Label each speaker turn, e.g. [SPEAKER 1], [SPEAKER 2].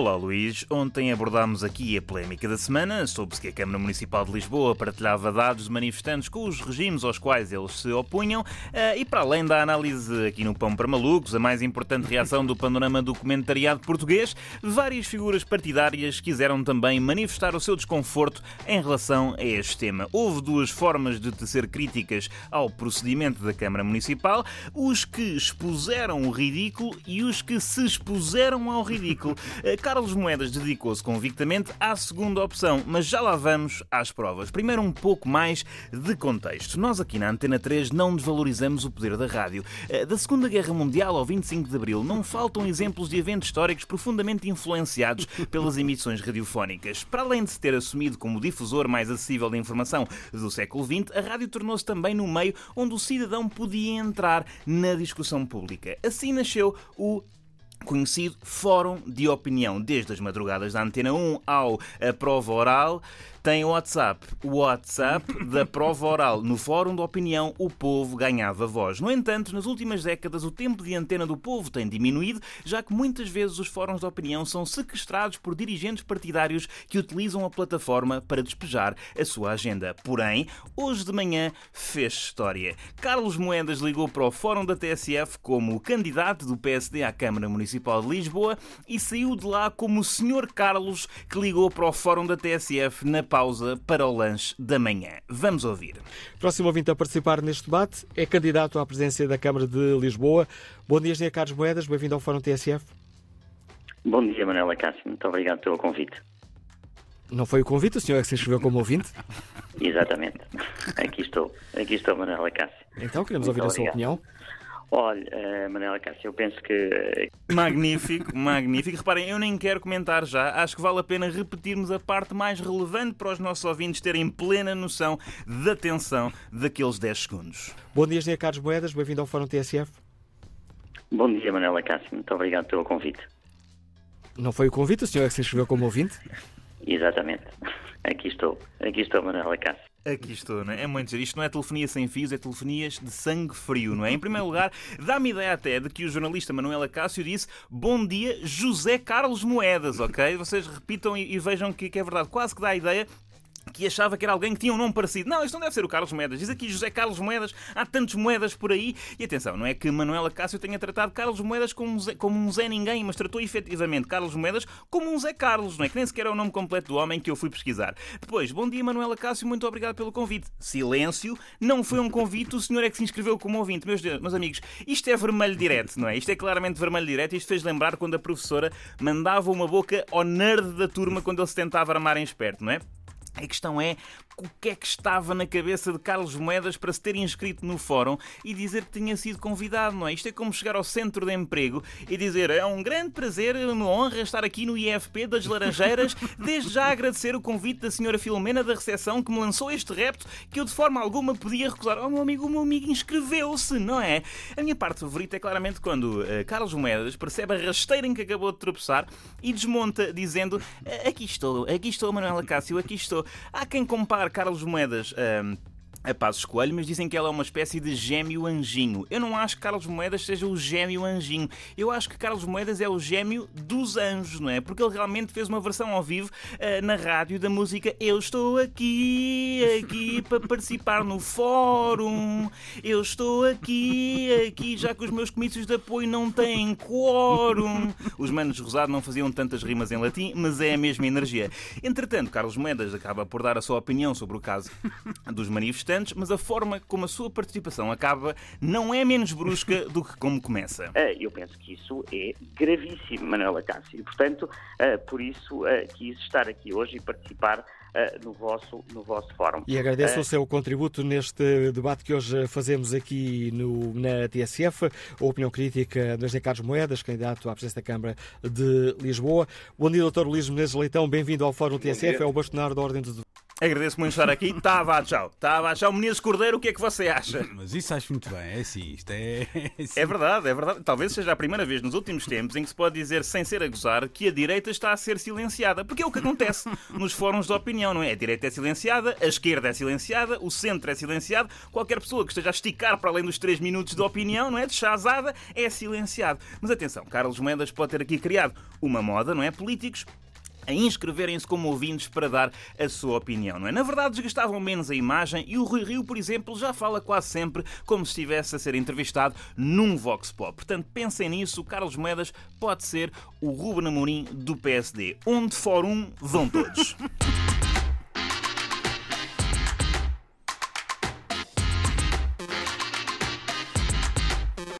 [SPEAKER 1] Olá Luís, ontem abordámos aqui a polémica da semana. Soube-se que a Câmara Municipal de Lisboa partilhava dados de manifestantes com os regimes aos quais eles se opunham eh, e para além da análise aqui no Pão para Malucos, a mais importante reação do panorama do comentariado português, várias figuras partidárias quiseram também manifestar o seu desconforto em relação a este tema. Houve duas formas de tecer críticas ao procedimento da Câmara Municipal, os que expuseram o ridículo e os que se expuseram ao ridículo. Carlos Moedas dedicou-se convictamente à segunda opção, mas já lá vamos às provas. Primeiro, um pouco mais de contexto. Nós aqui na Antena 3 não desvalorizamos o poder da rádio. Eh, da Segunda Guerra Mundial ao 25 de Abril, não faltam exemplos de eventos históricos profundamente influenciados pelas emissões radiofónicas. Para além de se ter assumido como o difusor mais acessível da informação do século XX, a rádio tornou-se também no meio onde o cidadão podia entrar na discussão pública. Assim nasceu o conhecido Fórum de Opinião, desde as madrugadas da Antena 1 ao a prova oral, tem WhatsApp. O WhatsApp da prova oral. No Fórum de Opinião, o povo ganhava voz. No entanto, nas últimas décadas, o tempo de antena do povo tem diminuído, já que muitas vezes os fóruns de opinião são sequestrados por dirigentes partidários que utilizam a plataforma para despejar a sua agenda. Porém, hoje de manhã fez história. Carlos Moedas ligou para o Fórum da TSF como candidato do PSD à Câmara Municipal de Lisboa e saiu de lá como o Sr. Carlos que ligou para o Fórum da TSF na pausa para o lanche da manhã. Vamos ouvir.
[SPEAKER 2] Próximo ouvinte a participar neste debate é candidato à presidência da Câmara de Lisboa. Bom dia, Engenheiro Carlos Moedas. Bem-vindo ao Fórum TSF.
[SPEAKER 3] Bom dia, Manuela Cássio. Muito obrigado pelo convite.
[SPEAKER 2] Não foi o convite, o senhor é que se inscreveu como ouvinte?
[SPEAKER 3] Exatamente. Aqui estou. Aqui estou, Manuela Cássio.
[SPEAKER 2] Então, queremos
[SPEAKER 3] Muito
[SPEAKER 2] ouvir a sua
[SPEAKER 3] obrigado.
[SPEAKER 2] opinião.
[SPEAKER 3] Olha, eh, Manuela Cássio, eu penso que eh,
[SPEAKER 1] Magnífico, magnífico. Reparem, eu nem quero comentar já. Acho que vale a pena repetirmos a parte mais relevante para os nossos ouvintes terem plena noção da tensão daqueles 10 segundos.
[SPEAKER 2] Bom dia, Engenheiro Carlos Moedas. Bem-vindo ao Fórum TSF.
[SPEAKER 3] Bom dia, Manuela Cássio. Muito obrigado pelo convite.
[SPEAKER 2] Não foi o convite, o senhor é que se inscreveu como ouvinte?
[SPEAKER 3] Exatamente. Aqui estou. Aqui estou, Manuela Cássio.
[SPEAKER 1] Aqui estou, não é? É muito giro. Isto não é telefonia sem fios, é telefonias de sangue frio, não é? Em primeiro lugar, dá-me ideia até de que o jornalista Manuela Cássio disse Bom dia, José Carlos Moedas, ok? Vocês repitam e, e vejam que, que é verdade. Quase que dá a ideia que achava que era alguém que tinha um nome parecido. Não, isto não deve ser o Carlos Moedas. Diz aqui José Carlos Moedas, há tantos Moedas por aí. E atenção, não é que Manuela Cássio tenha tratado Carlos Moedas como um Zé, como um Zé Ninguém, mas tratou efetivamente Carlos Moedas como um Zé Carlos, não é? Que nem sequer é o nome completo do homem que eu fui pesquisar. Depois, bom dia Manuela Cássio, muito obrigado pelo convite. Silêncio, não foi um convite, o senhor é que se inscreveu como ouvinte. Meus, Deus, meus amigos, isto é vermelho direto, não é? Isto é claramente vermelho direto. Isto fez lembrar quando a professora mandava uma boca ao nerd da turma quando ele se tentava armar em esperto, não é? A questão é o que é que estava na cabeça de Carlos Moedas para se ter inscrito no fórum e dizer que tinha sido convidado, não é? Isto é como chegar ao centro de emprego e dizer é um grande prazer, uma honra estar aqui no IFP das Laranjeiras, desde já agradecer o convite da senhora Filomena da recepção que me lançou este repto que eu de forma alguma podia recusar. Oh meu amigo, o meu amigo inscreveu-se, não é? A minha parte favorita é claramente quando eh, Carlos Moedas percebe a rasteira em que acabou de tropeçar e desmonta dizendo aqui estou, aqui estou Manuela Cássio, aqui estou. Há quem compare Carlos Moedas ahm, a Passos Coelho, mas dizem que ela é uma espécie de gêmeo anjinho. Eu não acho que Carlos Moedas seja o gêmeo anjinho. Eu acho que Carlos Moedas é o gêmeo dos anjos, não é? Porque ele realmente fez uma versão ao vivo ah, na rádio da música Eu estou aqui, aqui para participar no fórum. Eu estou aqui, aqui, já que os meus comícios de apoio não têm quórum. Os manos Rosado não faziam tantas rimas em latim, mas é a mesma energia. Entretanto, Carlos Moedas acaba por dar a sua opinião sobre o caso dos manifestantes, mas a forma como a sua participação acaba não é menos brusca do que como começa.
[SPEAKER 3] Eh, eu penso que isso é gravíssimo, Manuela Cássio. E, portanto, eh, por isso eh, quis estar aqui hoje e participar no, vosso, no vosso fórum.
[SPEAKER 2] E agradeço
[SPEAKER 3] Eh,
[SPEAKER 2] o seu contributo neste debate que hoje fazemos aqui no, na TSF, a opinião crítica do Engenheiro Carlos Moedas, candidato à presidência da Câmara de Lisboa. Bom dia, Dr. Luís Menezes Leitão, bem-vindo ao Fórum TSF,
[SPEAKER 4] dia.
[SPEAKER 2] é o bastonário da Ordem dos
[SPEAKER 1] Agradeço muito estar aqui. Tá, vá, tchau. Tá, vá, tchau. Menezes Cordeiro, o que é que você acha?
[SPEAKER 4] Mas isso acho muito bem, é assim, isto é. É, assim.
[SPEAKER 1] É verdade, é verdade. Talvez seja a primeira vez nos últimos tempos em que se pode dizer, sem ser a gozar, que a direita está a ser silenciada. Porque é o que acontece nos fóruns de opinião, não é? A direita é silenciada, a esquerda é silenciada, o centro é silenciado. Qualquer pessoa que esteja a esticar para além dos 3 minutos de opinião, não é? De chazada, é silenciado. Mas atenção, Carlos Moedas pode ter aqui criado uma moda, não é? Políticos a inscreverem-se como ouvintes para dar a sua opinião, não é? Na verdade, desgastavam menos a imagem e o Rui Rio, por exemplo, já fala quase sempre como se estivesse a ser entrevistado num Vox Pop. Portanto, pensem nisso, o Carlos Moedas pode ser o Ruben Amorim do PSD. Onde for um, vão todos.